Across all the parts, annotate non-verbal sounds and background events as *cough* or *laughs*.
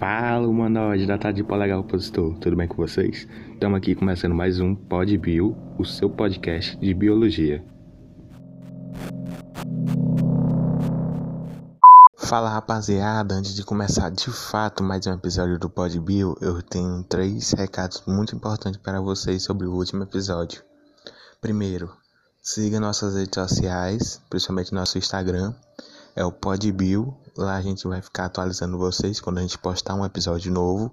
Fala, humanoide da tarde polegar opositor, tudo bem com vocês? Estamos aqui começando mais um Pod Bio, o seu podcast de biologia. Fala rapaziada, antes de começar de fato mais um episódio do Pod Bio, eu tenho três recados muito importantes para vocês sobre o último episódio. Primeiro, siga nossas redes sociais, principalmente nosso Instagram, é o Podbio. Lá a gente vai ficar atualizando vocês quando a gente postar um episódio novo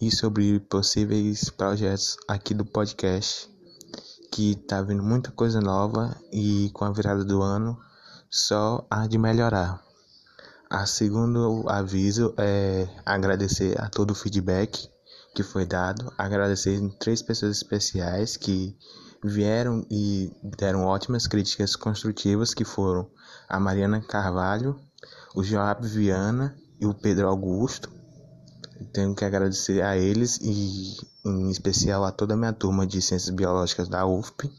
e sobre possíveis projetos aqui do podcast, que tá vindo muita coisa nova e com a virada do ano só há de melhorar. A segundo aviso é agradecer a todo o feedback que foi dado, agradecer três pessoas especiais que vieram e deram ótimas críticas construtivas que foram a Mariana Carvalho, o Joab Viana e o Pedro Augusto. Tenho que agradecer a eles e em especial a toda a minha turma de Ciências Biológicas da UFP.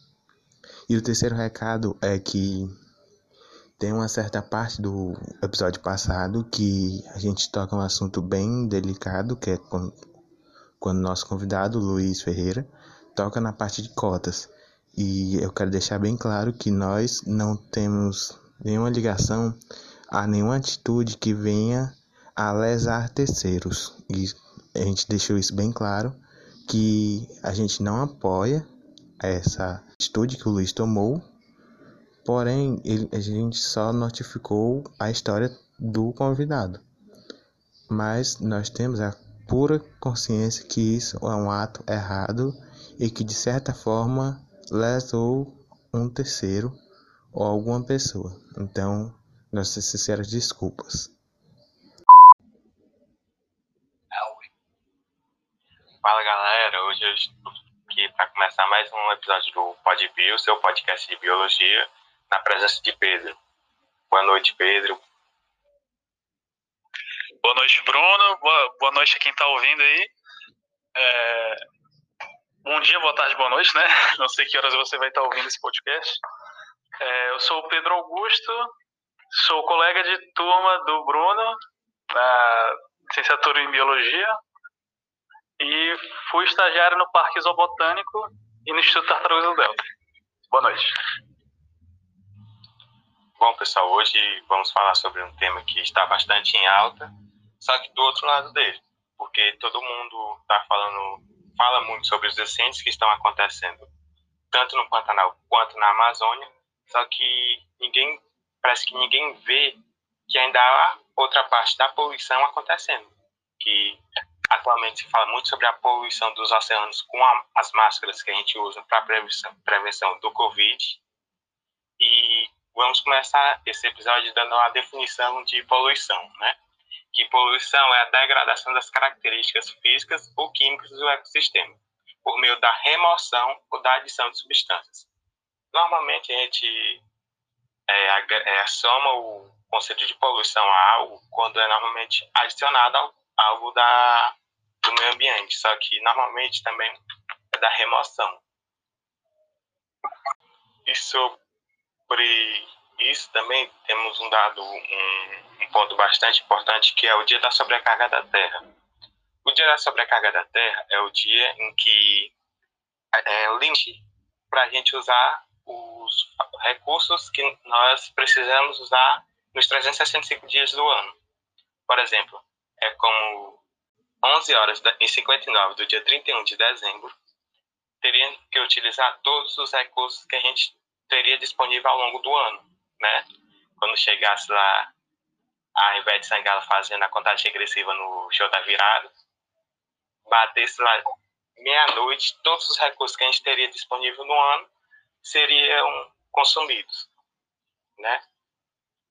E o terceiro recado é que tem uma certa parte do episódio passado que a gente toca um assunto bem delicado, que é quando, quando nosso convidado, Luiz Ferreira, toca na parte de cotas. E eu quero deixar bem claro que nós não temos nenhuma ligação a nenhuma atitude que venha a lesar terceiros. E a gente deixou isso bem claro que a gente não apoia essa atitude que o Luiz tomou Porém, ele, a gente só notificou a história do convidado. Mas nós temos a pura consciência que isso é um ato errado e que de certa forma lesou um terceiro ou alguma pessoa. Então, nossas sinceras desculpas. Fala galera, hoje eu estou aqui para começar mais um episódio do PodBio, seu podcast de biologia na presença de Pedro. Boa noite, Pedro. Boa noite, Bruno. Boa, boa noite a quem está ouvindo aí. É... Bom dia, boa tarde, boa noite, né? *laughs* Não sei que horas você vai estar ouvindo esse podcast. É, eu sou o Pedro Augusto, sou colega de turma do Bruno, na licenciatura em Biologia, e fui estagiário no Parque Zoobotânico e no Instituto Tartarugas do Delta. Boa noite. Bom, pessoal, hoje vamos falar sobre um tema que está bastante em alta, só que do outro lado dele, porque todo mundo está falando, fala muito sobre os incêndios que estão acontecendo, tanto no Pantanal quanto na Amazônia, só que ninguém, parece que ninguém vê que ainda há outra parte da poluição acontecendo, que atualmente se fala muito sobre a poluição dos oceanos com a, as máscaras que a gente usa para prevenção, prevenção do Covid, e vamos começar esse episódio dando uma definição de poluição, né? Que poluição é a degradação das características físicas ou químicas do ecossistema, por meio da remoção ou da adição de substâncias. Normalmente a gente é, é, soma o conceito de poluição a algo quando é normalmente adicionado a algo da, do meio ambiente, só que normalmente também é da remoção. Isso sobre isso também temos um dado, um ponto bastante importante, que é o dia da sobrecarga da Terra. O dia da sobrecarga da Terra é o dia em que é, é limite para a gente usar os recursos que nós precisamos usar nos 365 dias do ano. Por exemplo, é como 11 horas e 59 do dia 31 de dezembro, teria que utilizar todos os recursos que a gente teria disponível ao longo do ano, né? Quando chegasse lá a Ivete Sangalo fazendo a contagem regressiva no show da virada, batesse lá meia-noite, todos os recursos que a gente teria disponível no ano seriam consumidos, né?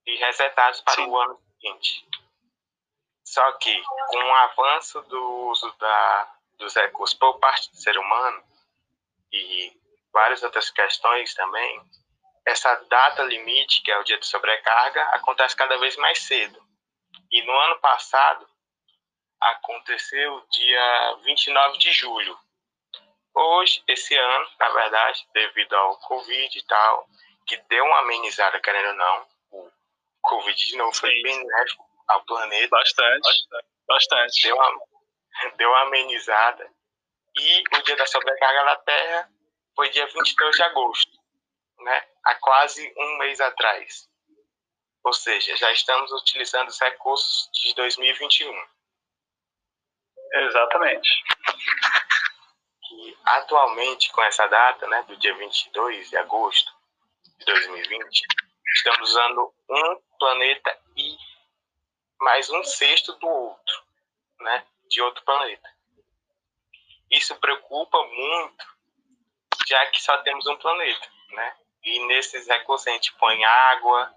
E resetados para Sim. o ano seguinte. Só que, com o avanço do uso da, dos recursos por parte do ser humano e várias outras questões também, essa data limite, que é o dia de sobrecarga, acontece cada vez mais cedo. E no ano passado, aconteceu dia 29 de julho. Hoje, esse ano, na verdade, devido ao Covid e tal, que deu uma amenizada, querendo ou não. O Covid de novo foi Sim. benéfico ao planeta. Bastante, bastante. Deu uma, deu uma amenizada. E o dia da sobrecarga da Terra foi dia 22 de agosto, né? há quase um mês atrás. Ou seja, já estamos utilizando os recursos de 2021. Exatamente. E atualmente, com essa data, né, do dia 22 de agosto de 2020, estamos usando um planeta e mais um sexto do outro, né, de outro planeta. Isso preocupa muito, já que só temos um planeta, né? E nesses recursos a gente põe água,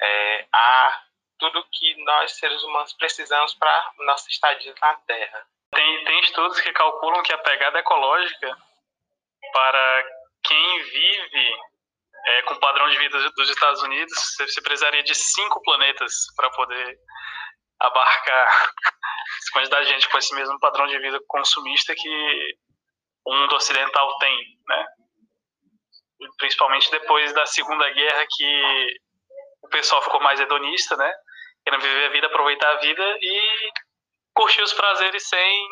é, ar, tudo que nós seres humanos precisamos para nossa estadia na Terra. Tem, tem estudos que calculam que a pegada ecológica para quem vive é, com o padrão de vida dos Estados Unidos, você precisaria de cinco planetas para poder abarcar essa quantidade de gente com esse mesmo padrão de vida consumista que o mundo ocidental tem, né? Principalmente depois da Segunda Guerra, que o pessoal ficou mais hedonista, né? Querendo viver a vida, aproveitar a vida e curtir os prazeres sem,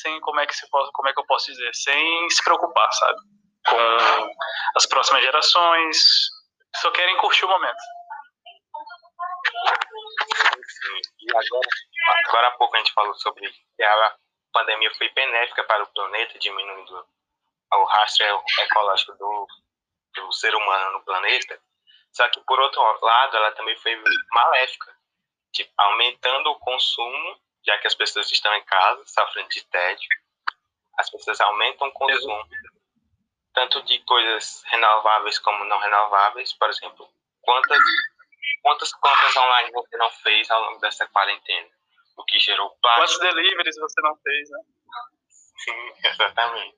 sem como é que se como é que eu posso dizer, sem se preocupar, sabe? Com as próximas gerações, só querem curtir o momento. E agora, agora há pouco a gente falou sobre que a pandemia foi benéfica para o planeta, diminuindo o rastro ecológico do, do ser humano no planeta. Só que, por outro lado, ela também foi maléfica, tipo, aumentando o consumo, já que as pessoas estão em casa, sofrendo de tédio. As pessoas aumentam o consumo, tanto de coisas renováveis como não renováveis. Por exemplo, quantas, quantas compras online você não fez ao longo dessa quarentena? O que gerou plástico. Quantos deliveries você não fez, né? Sim, *laughs* exatamente.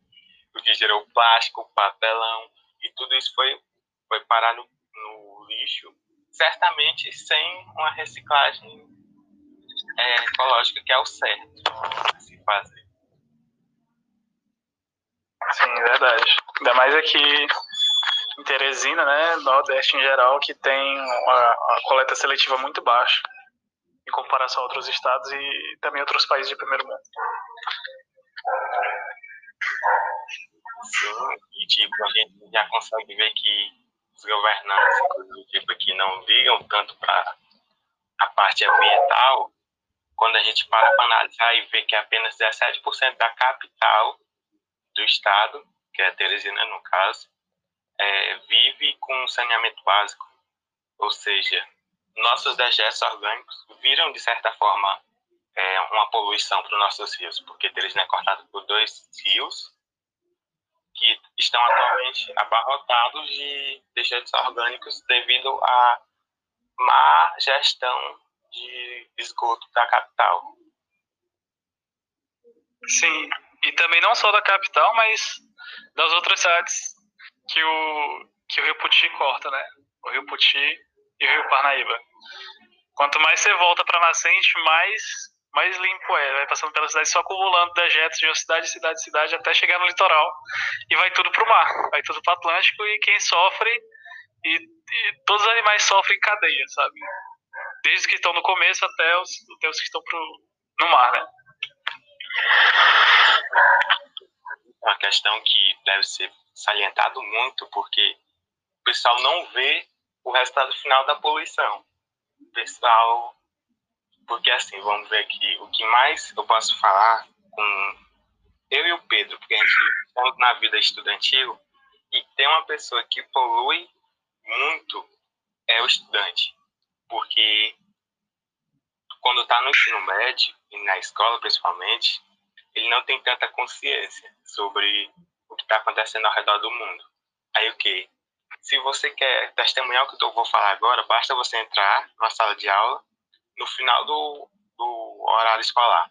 O que gerou plástico, papelão, e tudo isso foi, foi parar no no lixo, certamente sem uma reciclagem é, ecológica, que é o certo a se fazer. Sim, verdade. Ainda mais aqui em Teresina, né, Nordeste em geral, que tem uma, uma coleta seletiva muito baixa em comparação a outros estados e também outros países de primeiro mundo. E tipo, a gente já consegue ver que os governantes, inclusive, que não ligam tanto para a parte ambiental, quando a gente para para analisar e vê que apenas 17% da capital do estado, que é Teresina no caso, é, vive com saneamento básico. Ou seja, nossos dejetos orgânicos viram, de certa forma, é, uma poluição para os nossos rios, porque Teresina é cortado por dois rios, que estão atualmente abarrotados de dejetos orgânicos devido à má gestão de esgoto da capital. Sim, e também não só da capital, mas das outras cidades que o, que o Rio Puti corta, né? O Rio Puti e o Rio Parnaíba. Quanto mais você volta para a nascente, mais mais limpo é. Vai passando pela cidade só acumulando dejetos de uma cidade, cidade, cidade, até chegar no litoral e vai tudo pro mar, vai tudo pro Atlântico e quem sofre, e, e todos os animais sofrem em cadeia, sabe? Desde os que estão no começo até os, até os que estão pro, no mar, né? Uma questão que deve ser salientado muito, porque o pessoal não vê o resultado final da poluição. O pessoal porque assim, vamos ver aqui, o que mais eu posso falar com eu e o Pedro, porque a gente estamos na vida estudantil e tem uma pessoa que polui muito é o estudante. Porque quando está no ensino médio e na escola principalmente, ele não tem tanta consciência sobre o que está acontecendo ao redor do mundo. Aí o que? Se você quer testemunhar o que eu vou falar agora, basta você entrar na sala de aula no final do, do horário escolar.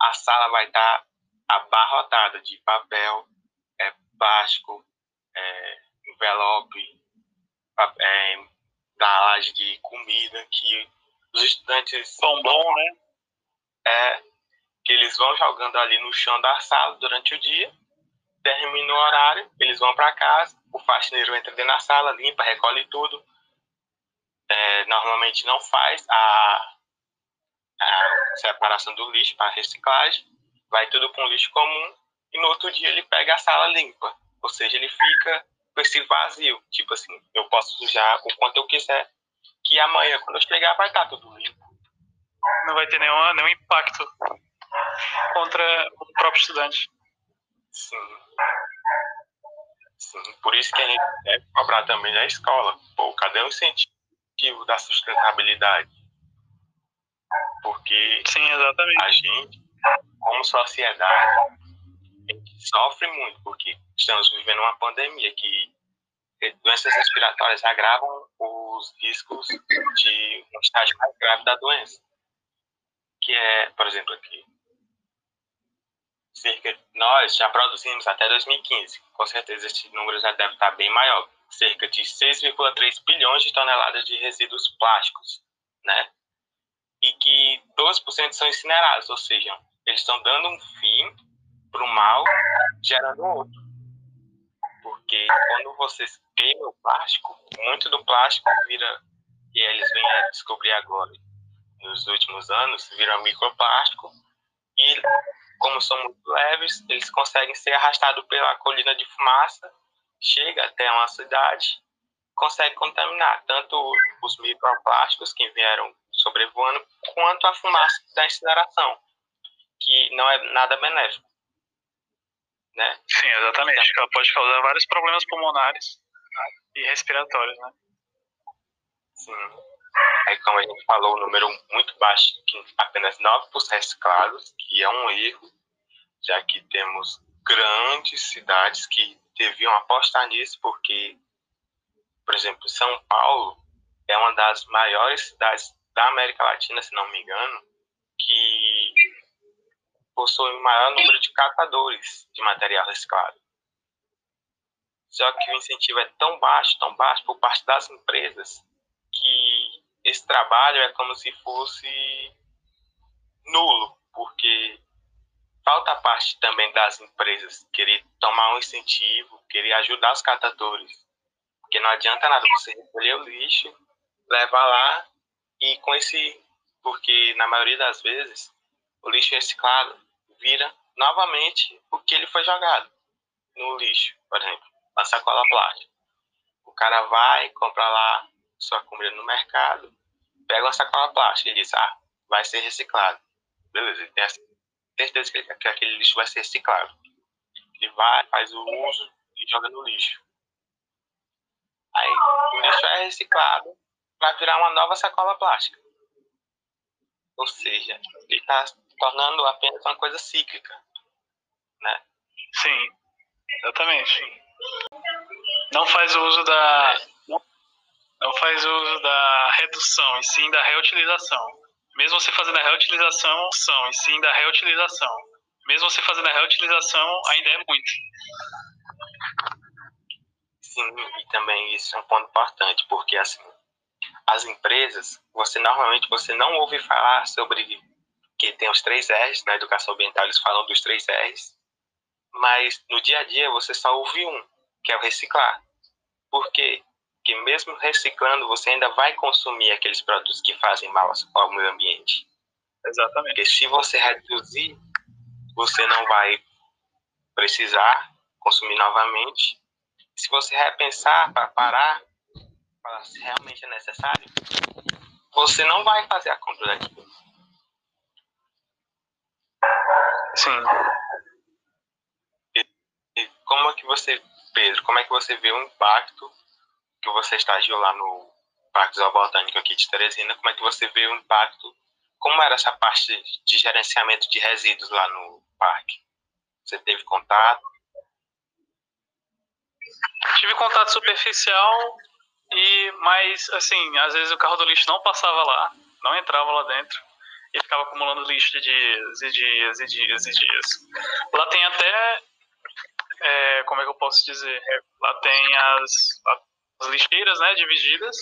A sala vai estar abarrotada de papel, é, plástico, é, envelope, é, embalagem de comida que os estudantes. Pão bom, né? É, que eles vão jogando ali no chão da sala durante o dia, termina o horário, eles vão para casa o faxineiro entra dentro da sala, limpa, recolhe tudo. É, normalmente não faz a, a separação do lixo para reciclagem, vai tudo para um lixo comum e no outro dia ele pega a sala limpa. Ou seja, ele fica com esse vazio. Tipo assim, eu posso sujar o quanto eu quiser, que amanhã, quando eu chegar, vai estar tudo limpo. Não vai ter nenhum, nenhum impacto contra o próprio estudante. Sim. Sim. Por isso que a gente deve cobrar também da escola. Pô, cadê o incentivo da sustentabilidade? Porque Sim, exatamente. a gente, como sociedade, sofre muito, porque estamos vivendo uma pandemia que doenças respiratórias agravam os riscos de um estágio mais grave da doença. Que é, por exemplo, aqui, cerca nós já produzimos até 2015, com certeza esse número já deve estar bem maior, cerca de 6,3 bilhões de toneladas de resíduos plásticos, né? E que 12% são incinerados, ou seja, eles estão dando um fim para o mal, gerando outro. Porque quando vocês queimam o plástico, muito do plástico vira, e eles vêm a descobrir agora, nos últimos anos, vira microplástico, e como são muito leves, eles conseguem ser arrastados pela colina de fumaça, chega até uma cidade, consegue contaminar tanto os microplásticos que vieram sobrevoando, quanto a fumaça da incineração, que não é nada benéfico. Né? Sim, exatamente. Ela pode causar vários problemas pulmonares e respiratórios, né? Sim. Aí, como a gente falou, o número muito baixo, que apenas 9% reciclados, que é um erro, já que temos grandes cidades que deviam apostar nisso, porque, por exemplo, São Paulo é uma das maiores cidades da América Latina, se não me engano, que possui o maior número de catadores de material reciclado. Só que o incentivo é tão baixo, tão baixo por parte das empresas, que esse trabalho é como se fosse nulo, porque falta a parte também das empresas querer tomar um incentivo, querer ajudar os catadores. Porque não adianta nada você recolher o lixo, levar lá e com esse. Porque na maioria das vezes o lixo reciclado vira novamente o que ele foi jogado no lixo, por exemplo, a sacola plástica. O cara vai, compra lá sua comida no mercado, pega uma sacola plástica e diz, ah, vai ser reciclado. Beleza, ele tem certeza que aquele lixo vai ser reciclado. Ele vai, faz o uso e joga no lixo. Aí o lixo é reciclado para virar uma nova sacola plástica. Ou seja, ele está tornando apenas uma coisa cíclica. Né? Sim, exatamente. Não faz uso da. Não faz uso da redução, e sim da reutilização. Mesmo você fazendo a reutilização, são, e sim da reutilização. Mesmo você fazendo a reutilização, ainda é muito. Sim, e também isso é um ponto importante, porque assim, as empresas, você normalmente você não ouve falar sobre que tem os três R's, na educação ambiental eles falam dos três R's, mas no dia a dia você só ouve um, que é o reciclar. Por quê? Porque mesmo reciclando, você ainda vai consumir aqueles produtos que fazem mal ao meio ambiente. Exatamente. Porque se você reduzir, você não vai precisar consumir novamente. Se você repensar para parar, para se realmente é necessário, você não vai fazer a compra daquilo. Sim. E, e como é que você, Pedro, como é que você vê o impacto que você estagiou lá no Parque Zoobotânico aqui de Teresina, como é que você vê o impacto, como era essa parte de gerenciamento de resíduos lá no parque? Você teve contato? Tive contato superficial e mas assim, às vezes o carro do lixo não passava lá, não entrava lá dentro e ficava acumulando lixo de dias e dias e dias e dias. Lá tem até é, como é que eu posso dizer? Lá tem as, as lixeiras, né, divididas.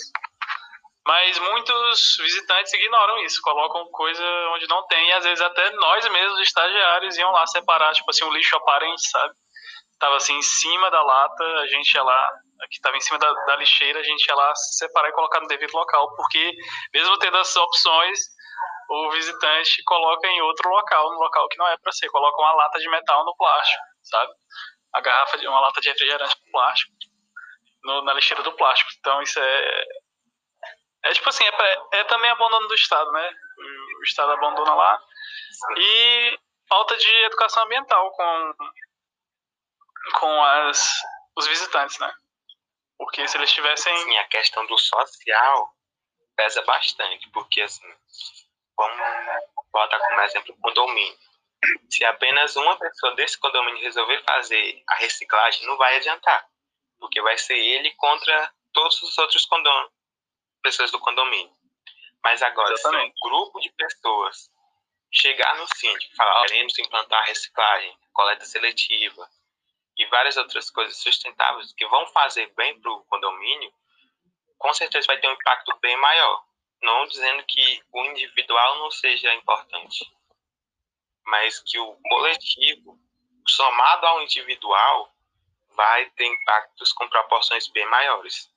Mas muitos visitantes ignoram isso, colocam coisa onde não tem, e às vezes até nós mesmos, estagiários, iam lá separar, tipo assim, um lixo aparente, sabe? estava assim em cima da lata, a gente ia lá, que estava em cima da, da, lixeira, a gente ia lá separar e colocar no devido local, porque mesmo tendo as opções, o visitante coloca em outro local, no local que não é para ser, coloca uma lata de metal no plástico, sabe? A garrafa de uma lata de refrigerante no plástico, no, na lixeira do plástico. Então isso é é tipo assim, é, pra, é também abandono do Estado, né? O Estado abandona lá. E falta de educação ambiental com, com as, os visitantes, né? Porque se eles tivessem. Sim, a questão do social pesa bastante, porque assim, vamos botar como exemplo o condomínio. Se apenas uma pessoa desse condomínio resolver fazer a reciclagem, não vai adiantar, porque vai ser ele contra todos os outros pessoas do condomínio. Mas agora, Exatamente. se um grupo de pessoas chegar no síndico e falar, queremos implantar reciclagem, coleta seletiva e várias outras coisas sustentáveis que vão fazer bem para o condomínio, com certeza vai ter um impacto bem maior. Não dizendo que o individual não seja importante, mas que o coletivo, somado ao individual, vai ter impactos com proporções bem maiores.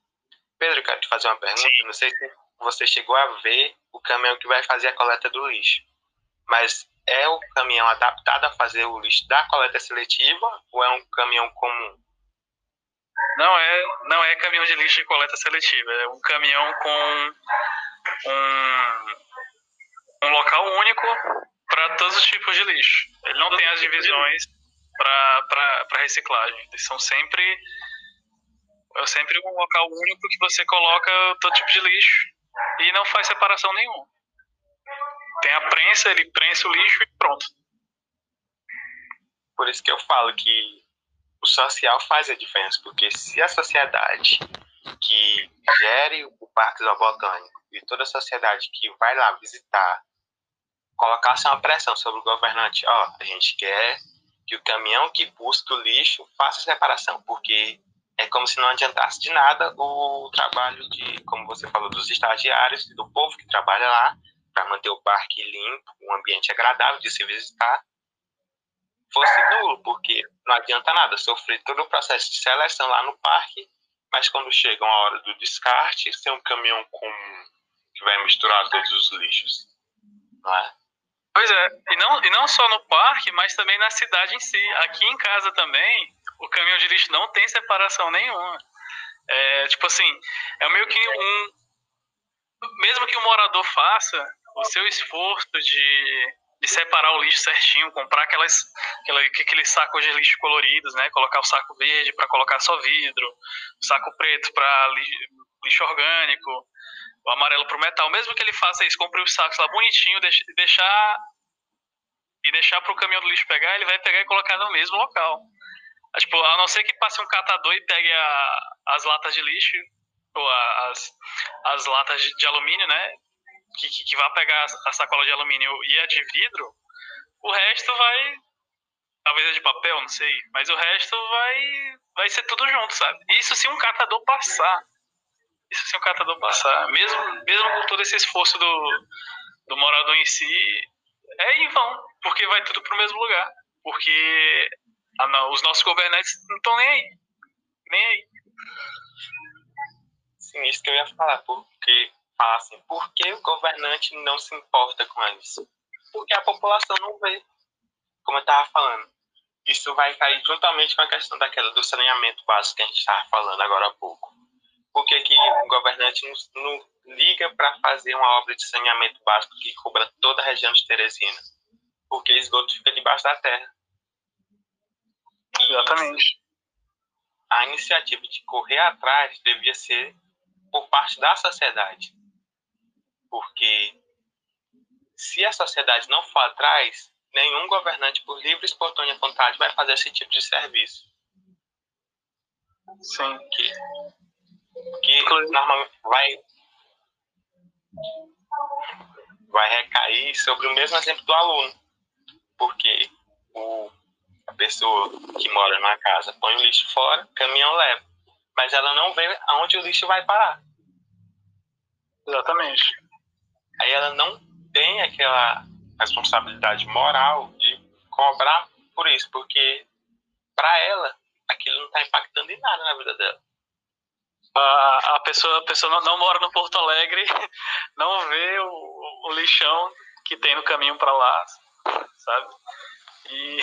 Pedro, eu quero te fazer uma pergunta. Sim. Não sei se você chegou a ver o caminhão que vai fazer a coleta do lixo mas é o caminhão adaptado a fazer o lixo da coleta seletiva ou é um caminhão comum? Não é, não é caminhão de lixo e coleta seletiva, é um caminhão com um, um local único para todos os tipos de lixo. Ele não tem as divisões para reciclagem. Eles são sempre é sempre um local único que você coloca todo tipo de lixo e não faz separação nenhuma. Tem a prensa, ele prensa o lixo e pronto. Por isso que eu falo que o social faz a diferença, porque se a sociedade que gere o Parque Zoobotânico e toda a sociedade que vai lá visitar colocasse uma pressão sobre o governante, ó, a gente quer que o caminhão que busca o lixo faça a separação, porque é como se não adiantasse de nada o trabalho de, como você falou, dos estagiários, do povo que trabalha lá, para manter o parque limpo, um ambiente agradável de se visitar, fosse nulo, porque não adianta nada sofrer todo o processo de seleção lá no parque, mas quando chega a hora do descarte, tem um caminhão comum que vai misturar todos os lixos, não é? Pois é, e não, e não só no parque, mas também na cidade em si. Aqui em casa também, o caminhão de lixo não tem separação nenhuma. É, tipo assim, é meio que um. Mesmo que o morador faça, o seu esforço de, de separar o lixo certinho, comprar aquelas, aquela, aqueles sacos de lixo coloridos, né? Colocar o saco verde para colocar só vidro, o saco preto para lixo, lixo orgânico, o amarelo para o metal. Mesmo que ele faça isso, compre os sacos lá bonitinho, deixar e deixar para o caminhão do lixo pegar, ele vai pegar e colocar no mesmo local. Tipo, a não ser que passe um catador e pegue a, as latas de lixo, ou as, as latas de, de alumínio, né? Que, que, que vai pegar a sacola de alumínio e a de vidro, o resto vai. Talvez a de papel, não sei. Mas o resto vai, vai ser tudo junto, sabe? Isso se um catador passar. Isso se um catador passar. Mesmo, mesmo com todo esse esforço do, do morador em si, é em vão. Porque vai tudo pro mesmo lugar. Porque os nossos governantes não estão nem aí. Nem aí. Sim, isso que eu ia falar. Porque assim, por que o governante não se importa com isso? Porque a população não vê, como eu estava falando. Isso vai cair juntamente com a questão daquela do saneamento básico que a gente estava falando agora há pouco. Por que, que o governante não, não liga para fazer uma obra de saneamento básico que cobra toda a região de Teresina? Porque esgoto fica debaixo da terra. E Exatamente. A iniciativa de correr atrás devia ser por parte da sociedade porque se a sociedade não for atrás, nenhum governante, por livre e espontânea vontade, vai fazer esse tipo de serviço. Sim. Que, que normalmente vai, vai recair sobre o mesmo exemplo do aluno. Porque o, a pessoa que mora numa casa põe o lixo fora, caminhão leva. Mas ela não vê aonde o lixo vai parar. Exatamente aí ela não tem aquela responsabilidade moral de cobrar por isso, porque para ela aquilo não está impactando em nada na vida dela. A, a pessoa, a pessoa não, não mora no Porto Alegre, *laughs* não vê o, o lixão que tem no caminho para lá, sabe? E,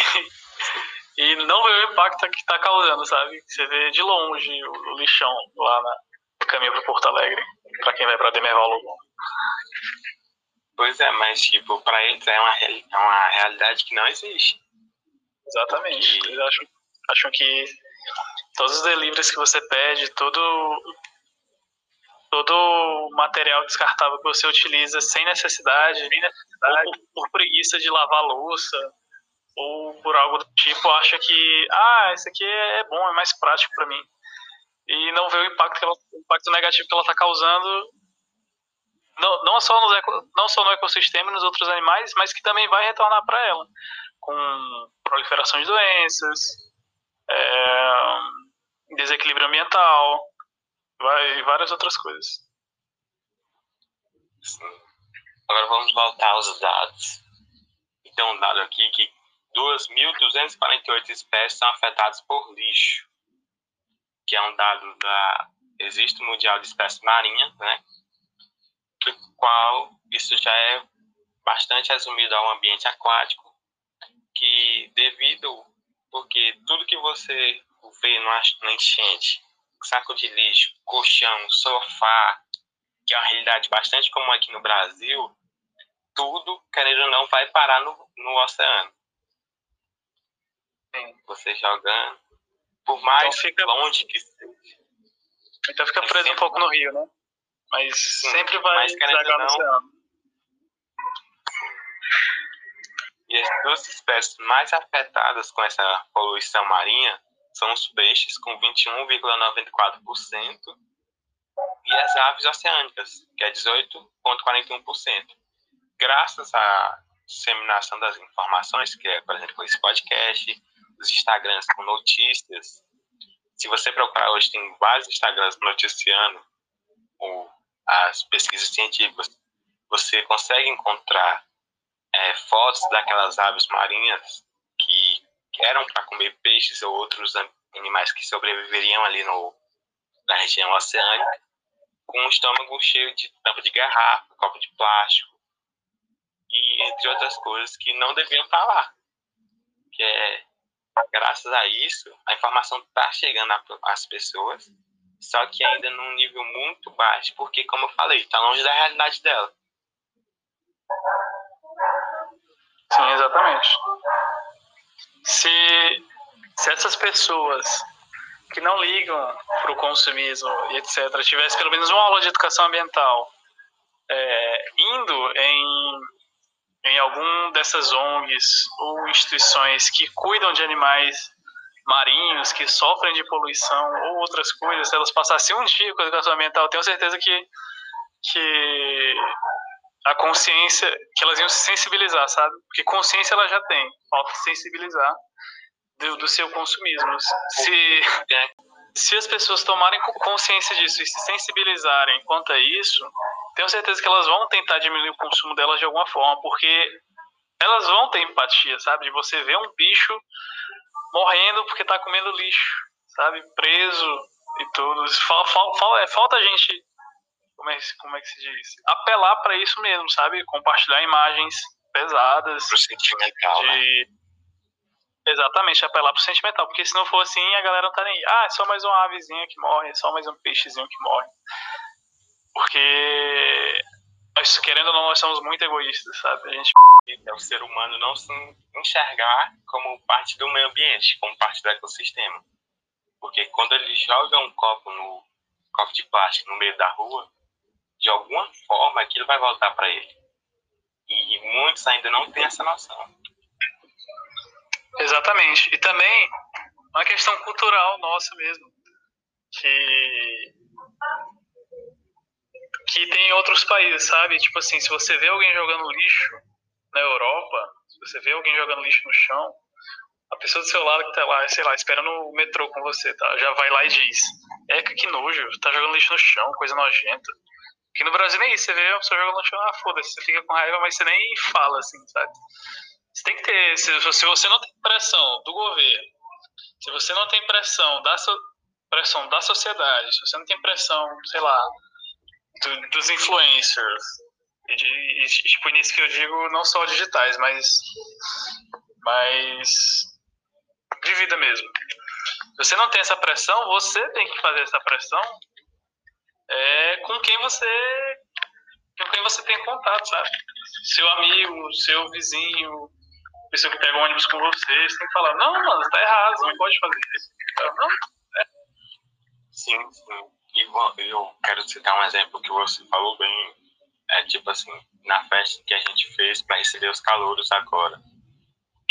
*laughs* e não vê o impacto que está causando, sabe? Você vê de longe o, o lixão lá na, no caminho para Porto Alegre, para quem vai para Demerval. Pois é, mas tipo, para eles é uma, é uma realidade que não existe. Exatamente. Eles acham, acham que todos os deliveries que você pede, todo todo material descartável que você utiliza sem necessidade, sem necessidade ou por, por, preguiça de lavar louça, ou por algo do tipo, acha que, ah, isso aqui é bom, é mais prático para mim. E não vê o impacto, ela, o impacto negativo que ela está causando, não, não, só no, não só no ecossistema e nos outros animais, mas que também vai retornar para ela, com proliferação de doenças, é, desequilíbrio ambiental, vai, várias outras coisas. Sim. Agora vamos voltar aos dados. Tem um dado aqui que 2.248 espécies são afetadas por lixo, que é um dado da Registro Mundial de Espécies Marinhas, né? Qual isso já é bastante resumido ao ambiente aquático, que devido, porque tudo que você vê no enchente, saco de lixo, colchão, sofá, que é uma realidade bastante comum aqui no Brasil, tudo, querendo ou não, vai parar no, no oceano. Sim. Você jogando, por mais então fica, longe que seja. Então fica preso um pouco no rio, né? Mas Sim, sempre vai jogar no oceano. E as duas espécies mais afetadas com essa poluição marinha são os peixes, com 21,94%, e as aves oceânicas, que é 18,41%. Graças à disseminação das informações, que é, por exemplo, esse podcast, os Instagrams com notícias. Se você procurar hoje, tem vários Instagrams noticiando as pesquisas científicas. Você consegue encontrar é, fotos daquelas aves marinhas que eram para comer peixes ou outros animais que sobreviveriam ali no, na região oceânica, com um estômago cheio de tampa de garrafa, copo de plástico, e entre outras coisas que não deviam estar lá. Que é, graças a isso, a informação está chegando às pessoas, só que ainda num nível muito baixo, porque, como eu falei, está longe da realidade dela. Sim, exatamente. Se, se essas pessoas que não ligam para o consumismo e etc., tivessem pelo menos uma aula de educação ambiental é, indo em, em algum dessas ONGs ou instituições que cuidam de animais marinhos que sofrem de poluição ou outras coisas, se elas passassem um dia com a educação ambiental, tenho certeza que, que a consciência, que elas iam se sensibilizar, sabe? Porque consciência ela já tem, falta sensibilizar do, do seu consumismo. Se, se as pessoas tomarem consciência disso e se sensibilizarem quanto a isso, tenho certeza que elas vão tentar diminuir o consumo delas de alguma forma, porque elas vão ter empatia, sabe? De você ver um bicho morrendo porque tá comendo lixo, sabe? Preso e tudo. Falta, é, falta a gente como é, como é que se diz? Apelar para isso mesmo, sabe? Compartilhar imagens pesadas. Pro sentimental, de... né? Exatamente, apelar pro sentimental. Porque se não for assim, a galera não tá nem. Ah, é só mais uma avezinha que morre, é só mais um peixezinho que morre. Porque nós, querendo ou não, nós somos muito egoístas, sabe? A gente é o ser humano não se enxergar como parte do meio ambiente, como parte do ecossistema. Porque quando ele joga um copo no copo de plástico no meio da rua, de alguma forma aquilo vai voltar para ele. E muitos ainda não têm essa noção. Exatamente. E também uma questão cultural nossa mesmo. Que que tem em outros países, sabe? Tipo assim, se você vê alguém jogando lixo na Europa, se você vê alguém jogando lixo no chão, a pessoa do seu lado que tá lá, sei lá, espera no metrô com você, tá? Já vai lá e diz: É que nojo, tá jogando lixo no chão, coisa nojenta. Aqui no Brasil nem isso, você vê a pessoa jogando no chão, ah, foda-se, você fica com raiva, mas você nem fala, assim, sabe? Você tem que ter, se, se você não tem pressão do governo, Se você não tem pressão da, so, pressão da sociedade, se você não tem pressão, sei lá, do, dos influencers, e, de, e, tipo, nisso que eu digo, não só digitais, mas, mas de vida mesmo. Você não tem essa pressão, você tem que fazer essa pressão é, com quem você com quem você tem contato, sabe? Seu amigo, seu vizinho, pessoa que pega ônibus com você, você tem que falar, não, mano, tá errado, não pode fazer isso. Não, é. Sim, sim. E eu quero citar um exemplo que você falou bem. É tipo assim, na festa que a gente fez para receber os calouros agora.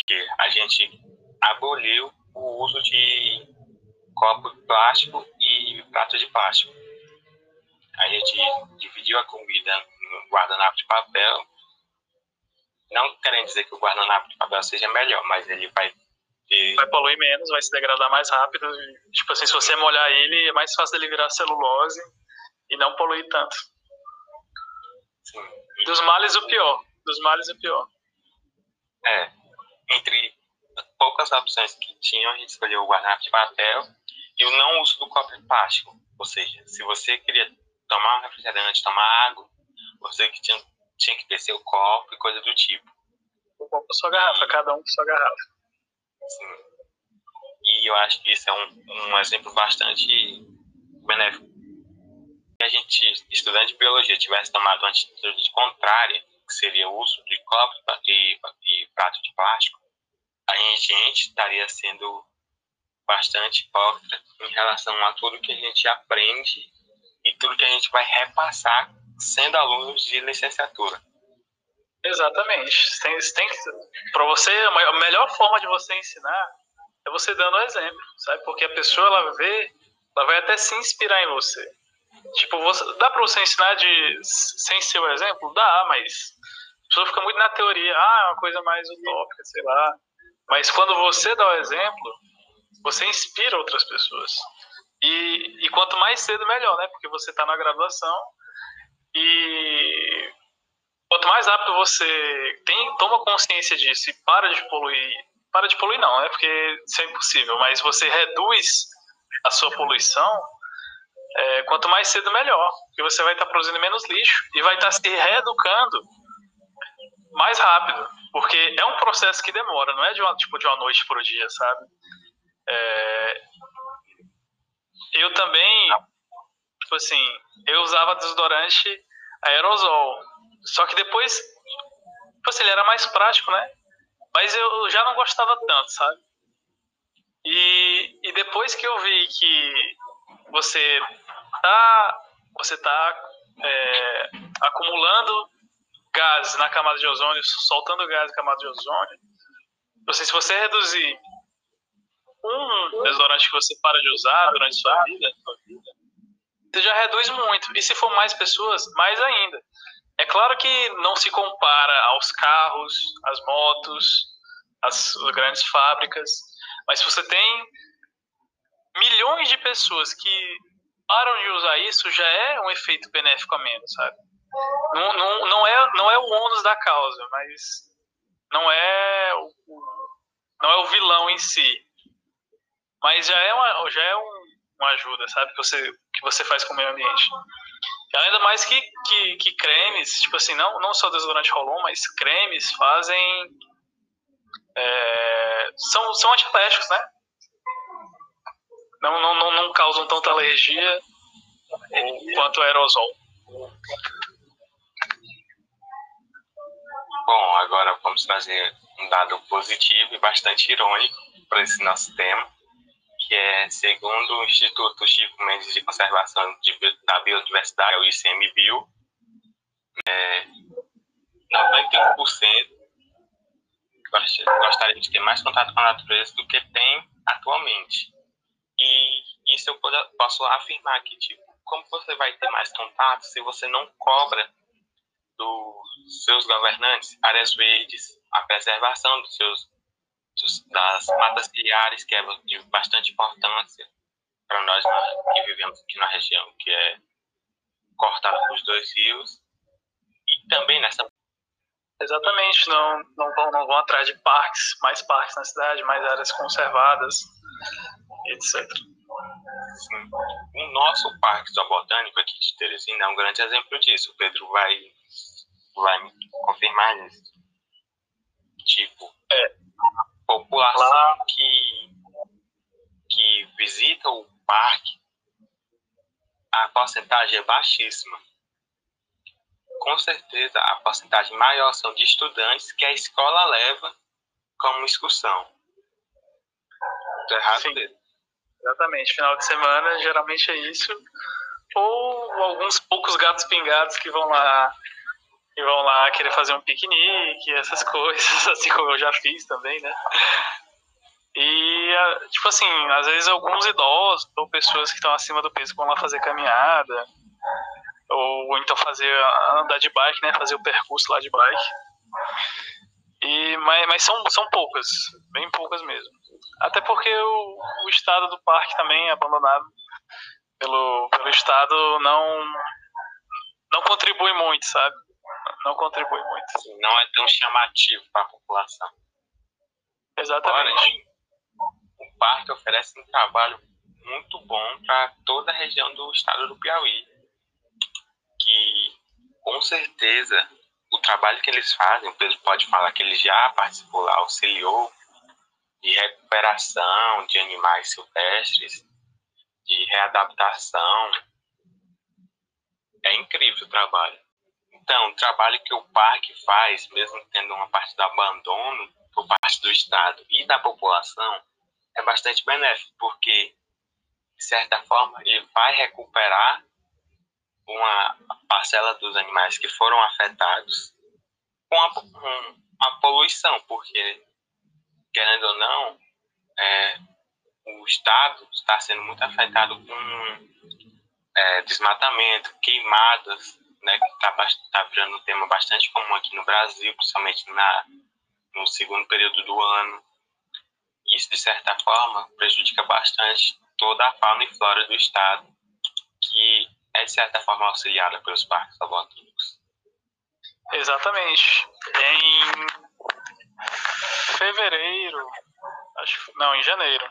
Que a gente aboliu o uso de copo de plástico e prato de plástico. A gente dividiu a comida no guardanapo de papel. Não querendo dizer que o guardanapo de papel seja melhor, mas ele vai Vai poluir menos, vai se degradar mais rápido. Tipo assim, se você molhar ele, é mais fácil dele virar celulose e não poluir tanto. Sim. Dos males o pior. Dos males o pior. É. Entre poucas opções que tinham, a gente escolheu o guardanapo de papel e o não uso do copo de plástico. Ou seja, se você queria tomar um refrigerante, tomar água, você que tinha, tinha que ter seu copo e coisa do tipo. O copo sua garrafa, e, cada um com sua garrafa. Sim. E eu acho que isso é um, um exemplo bastante benéfico. Se a gente, estudante de biologia, tivesse tomado uma atitude contrária, que seria o uso de copo e, e prato de plástico, a gente estaria sendo bastante hipócrita em relação a tudo que a gente aprende e tudo que a gente vai repassar sendo alunos de licenciatura. Exatamente. Tem, tem, para você, a melhor forma de você ensinar é você dando exemplo, sabe? Porque a pessoa ela vê, ela vai até se inspirar em você. Tipo, você, dá para você ensinar de sem ser o exemplo? Dá, mas a pessoa fica muito na teoria, ah, é uma coisa mais utópica, sei lá. Mas quando você dá o exemplo, você inspira outras pessoas. E, e quanto mais cedo, melhor, né? Porque você está na graduação e quanto mais rápido você tem, toma consciência disso e para de poluir, para de poluir não, é porque isso é impossível, mas você reduz a sua poluição, é, quanto mais cedo melhor, porque você vai estar produzindo menos lixo e vai estar se reeducando mais rápido, porque é um processo que demora, não é de uma, tipo de uma noite para o dia, sabe? É, eu também, tipo assim, eu usava desodorante aerosol, só que depois, tipo assim, ele era mais prático, né? Mas eu já não gostava tanto, sabe? E, e depois que eu vi que você tá, você tá é, acumulando gases na camada de ozônio, soltando gás na camada de ozônio, você, se você reduzir um desodorante que você para de usar durante sua vida, você já reduz muito. E se for mais pessoas, mais ainda. É claro que não se compara aos carros, às motos, às grandes fábricas, mas se você tem milhões de pessoas que param de usar isso, já é um efeito benéfico a menos, sabe? Não, não, não, é, não é o ônus da causa, mas não é o, não é o vilão em si. Mas já é uma, já é um, uma ajuda, sabe? Que você, que você faz com o meio ambiente. E ainda mais que, que, que cremes, tipo assim, não, não só desodorante rolon, mas cremes fazem. É, são, são antialérgicos, né? Não, não, não, não causam tanta alergia quanto aerosol. Bom, agora vamos trazer um dado positivo e bastante irônico para esse nosso tema, que é, segundo o Instituto Chico Mendes de Conservação de, da Biodiversidade, o ICMBio, é, 91% gostaria de ter mais contato com a natureza do que tem atualmente. E isso eu posso afirmar que, tipo, como você vai ter mais contato se você não cobra dos seus governantes áreas verdes, a preservação dos seus dos, das matas ciliares, que é de bastante importância para nós que vivemos aqui na região, que é cortada os dois rios, e também nessa Exatamente, não, não, vão, não vão atrás de parques, mais parques na cidade, mais áreas conservadas. etc. Sim. O nosso Parque Zoobotânico aqui de Teresina é um grande exemplo disso. O Pedro vai, vai me confirmar isso. Tipo, é, população que, que visita o parque, a porcentagem é baixíssima. Com certeza, a porcentagem maior são de estudantes que a escola leva como excursão. Tô errado Sim. Exatamente. Final de semana, geralmente é isso. Ou alguns poucos gatos pingados que vão lá e vão lá querer fazer um piquenique, essas *laughs* coisas, assim como eu já fiz também, né? E, tipo assim, às vezes alguns idosos ou pessoas que estão acima do peso vão lá fazer caminhada, ou então fazer andar de bike, né? Fazer o percurso lá de bike. E, mas mas são, são poucas, bem poucas mesmo. Até porque o, o estado do parque também, abandonado pelo, pelo estado, não, não contribui muito, sabe? Não contribui muito. Não é tão chamativo para a população. Exatamente. O parque oferece um trabalho muito bom para toda a região do estado do Piauí. Que, com certeza, o trabalho que eles fazem, o Pedro pode falar que ele já participou lá, auxiliou de recuperação de animais silvestres, de readaptação. É incrível o trabalho. Então, o trabalho que o parque faz, mesmo tendo uma parte do abandono por parte do Estado e da população, é bastante benéfico, porque, de certa forma, ele vai recuperar uma parcela dos animais que foram afetados com a, com a poluição, porque, querendo ou não, é, o Estado está sendo muito afetado com é, desmatamento, queimadas, né, que está tá virando um tema bastante comum aqui no Brasil, principalmente na, no segundo período do ano. Isso, de certa forma, prejudica bastante toda a fauna e flora do Estado, que é, de certa forma, auxiliada pelos parques botânicos. Exatamente. Em fevereiro, acho, não, em janeiro.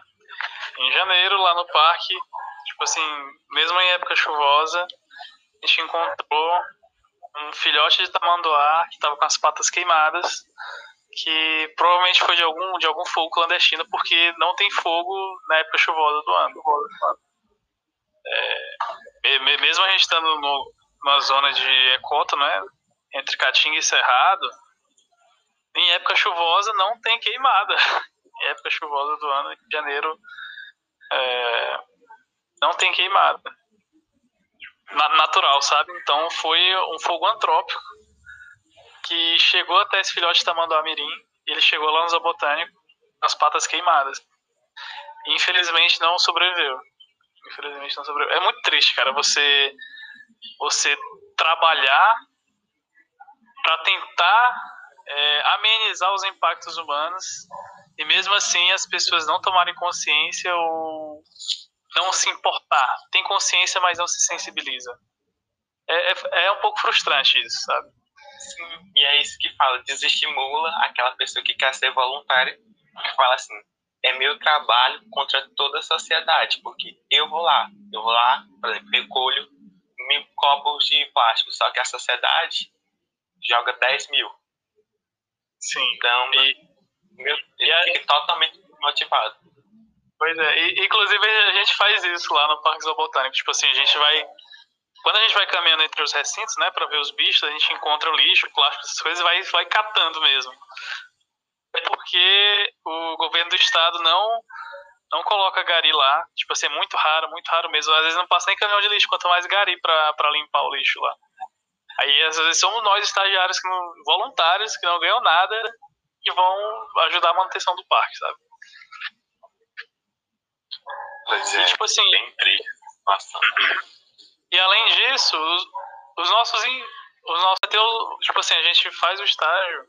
Em janeiro, lá no parque, tipo assim, mesmo em época chuvosa, a gente encontrou um filhote de tamanduá que estava com as patas queimadas, que provavelmente foi de algum, de algum fogo clandestino, porque não tem fogo na época chuvosa do ano. É, mesmo a gente estando no, numa zona de ecota, né, entre Caatinga e Cerrado, em época chuvosa não tem queimada. *laughs* Em época chuvosa do ano, de janeiro, é, não tem queimada. Na, natural, sabe? Então foi um fogo antrópico que chegou até esse filhote de tamanduá-mirim ele chegou lá no zoobotânico as patas queimadas. Infelizmente não sobreviveu. Infelizmente não sobreviveu. É muito triste, cara, você você trabalhar para tentar é, amenizar os impactos humanos e mesmo assim as pessoas não tomarem consciência ou não se importar. Tem consciência, mas não se sensibiliza. É, é, é um pouco frustrante isso, sabe? Sim, e é isso que fala, desestimula aquela pessoa que quer ser voluntária, que fala assim, é meu trabalho contra toda a sociedade, porque eu vou lá, eu vou lá, por exemplo, recolho mil copos de plástico, só que a sociedade joga 10 mil. Sim. Então, e, meu, e fica totalmente motivado. Pois é, e, inclusive a gente faz isso lá no Parque Zoobotânico. Tipo assim, a gente vai. Quando a gente vai caminhando entre os recintos, né, pra ver os bichos, a gente encontra o lixo, plástico, essas coisas, e vai, vai catando mesmo. É porque o governo do estado não não coloca gari lá. Tipo assim, é muito raro, muito raro mesmo. Às vezes não passa nem caminhão de lixo, quanto mais gari pra, pra limpar o lixo lá. Aí às vezes somos nós estagiários que não, voluntários que não ganham nada e vão ajudar a manutenção do parque, sabe? Pois e, é, tipo assim, bem triste E além disso, os, os nossos os nossos tipo assim, a gente faz o estágio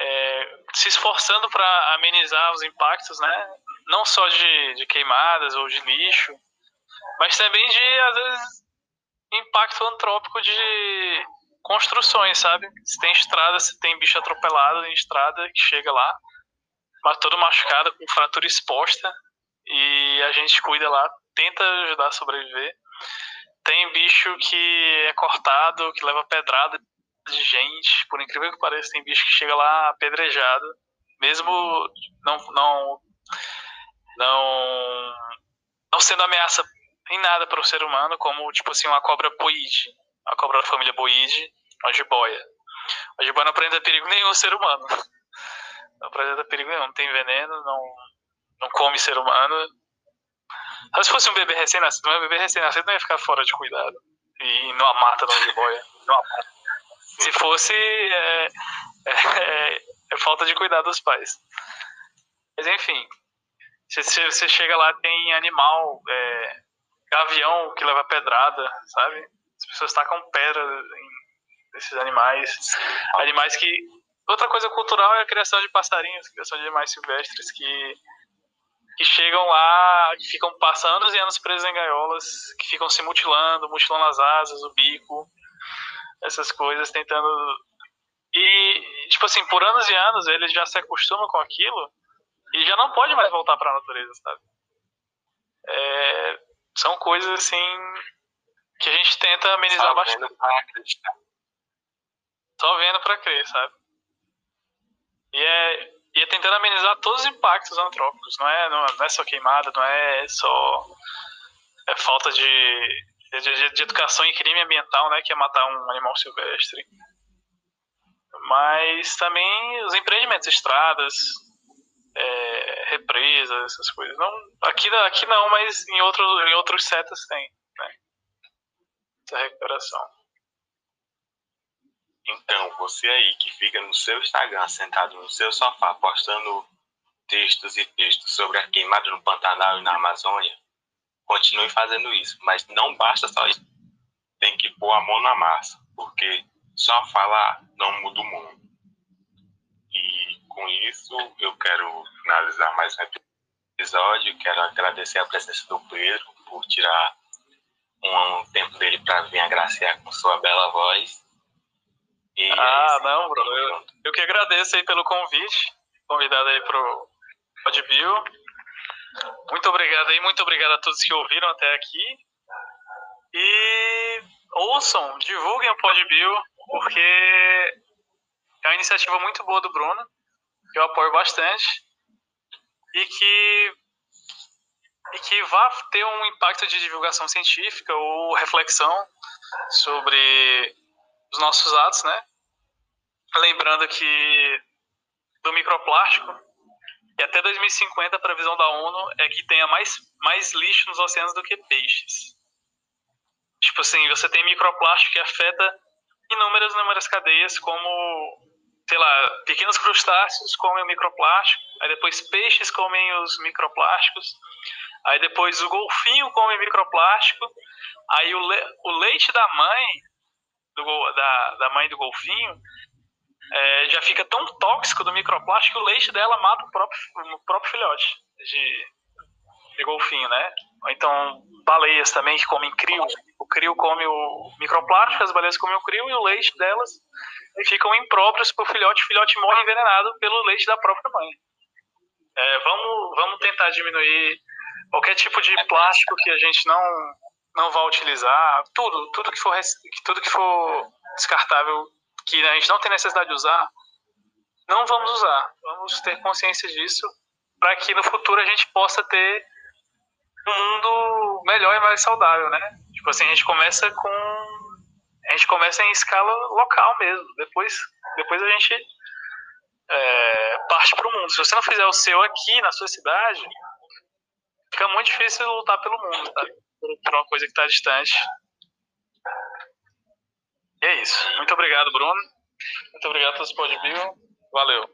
é, se esforçando para amenizar os impactos, né? Não só de, de queimadas ou de lixo, mas também de às vezes impacto antrópico de construções, sabe? Se tem estrada, se tem bicho atropelado em estrada que chega lá, mas todo machucado, com fratura exposta. E e a gente cuida lá, tenta ajudar a sobreviver. Tem bicho que é cortado, que leva pedrada de gente, por incrível que pareça, tem bicho que chega lá apedrejado, mesmo não não não não sendo ameaça em nada para o ser humano, como tipo assim uma cobra boide, a cobra da família boide, a jiboia. A jiboia não apresenta perigo nenhum ao ser humano. Não apresenta perigo nenhum, não tem veneno, não não come ser humano. Se fosse um bebê recém-nascido, um bebê recém-nascido não ia ficar fora de cuidado. E não a mata da jiboia. Se fosse, é, é, é, falta de cuidado dos pais. Mas enfim, você, você chega lá, tem animal, é, gavião que leva pedrada, sabe? As pessoas tacam pedra nesses animais. Animais que. Outra coisa cultural é a criação de passarinhos, criação de animais silvestres que que chegam lá, que ficam passando anos e anos presos em gaiolas, que ficam se mutilando, mutilando as asas, o bico, essas coisas, tentando. E, tipo assim, por anos e anos eles já se acostumam com aquilo e já não pode mais voltar para a natureza, sabe? É, são coisas assim que a gente tenta amenizar Só bastante. Vendo pra acreditar. Só vendo para crer, sabe? E é, e é tentando amenizar todos os impactos antrópicos. Não é, não, é só queimada, não é só é falta de, de, de, educação em crime ambiental, né, que é matar um animal silvestre. Mas também os empreendimentos, estradas, é, represas, essas coisas. Não, aqui, aqui não, mas em, outro, em outros setas tem. Né, essa recuperação. Então, você aí que fica no seu Instagram, sentado no seu sofá, postando textos e textos sobre a queimada no Pantanal e na Amazônia, continue fazendo isso. Mas não basta só isso. Tem que pôr a mão na massa, porque só falar não muda o mundo. E com isso, eu quero finalizar mais um episódio. Quero agradecer a presença do Pedro por tirar um tempo dele para vir agraciar com sua bela voz. E ah, não, Bruno. Eu, eu que agradeço aí pelo convite. Convidado aí pro Podbill. Muito obrigado aí, muito obrigado a todos que ouviram até aqui. E ouçam, divulguem o Podbill, porque é uma iniciativa muito boa do Bruno, que eu apoio bastante. E que e que vá ter um impacto de divulgação científica ou reflexão sobre os nossos atos, né? Lembrando que do microplástico, e até 2050 a previsão da ONU é que tenha mais, mais lixo nos oceanos do que peixes. Tipo assim, você tem microplástico que afeta inúmeras, inúmeras cadeias, como, sei lá, pequenos crustáceos comem o microplástico, aí depois peixes comem os microplásticos, aí depois o golfinho come microplástico, aí o, le o leite da mãe do, da, da mãe do golfinho é, já fica tão tóxico do microplástico que o leite dela mata o próprio, o próprio filhote de, de golfinho, né? Ou então baleias também que comem crio. O crio come o microplástico, as baleias comem o crio e o leite delas ficam impróprios para o filhote. O filhote morre envenenado pelo leite da própria mãe. É, vamos, vamos tentar diminuir qualquer tipo de plástico que a gente não não vai utilizar, tudo, tudo que for tudo que for descartável, que a gente não tem necessidade de usar, não vamos usar. Vamos ter consciência disso para que no futuro a gente possa ter um mundo melhor e mais saudável, né? Tipo assim, a gente começa com a gente começa em escala local mesmo. Depois, depois a gente é, parte para o mundo. Se você não fizer o seu aqui na sua cidade, fica muito difícil lutar pelo mundo, sabe? Por uma coisa que está distante. E é isso. Muito obrigado, Bruno. Muito obrigado a todos por Valeu.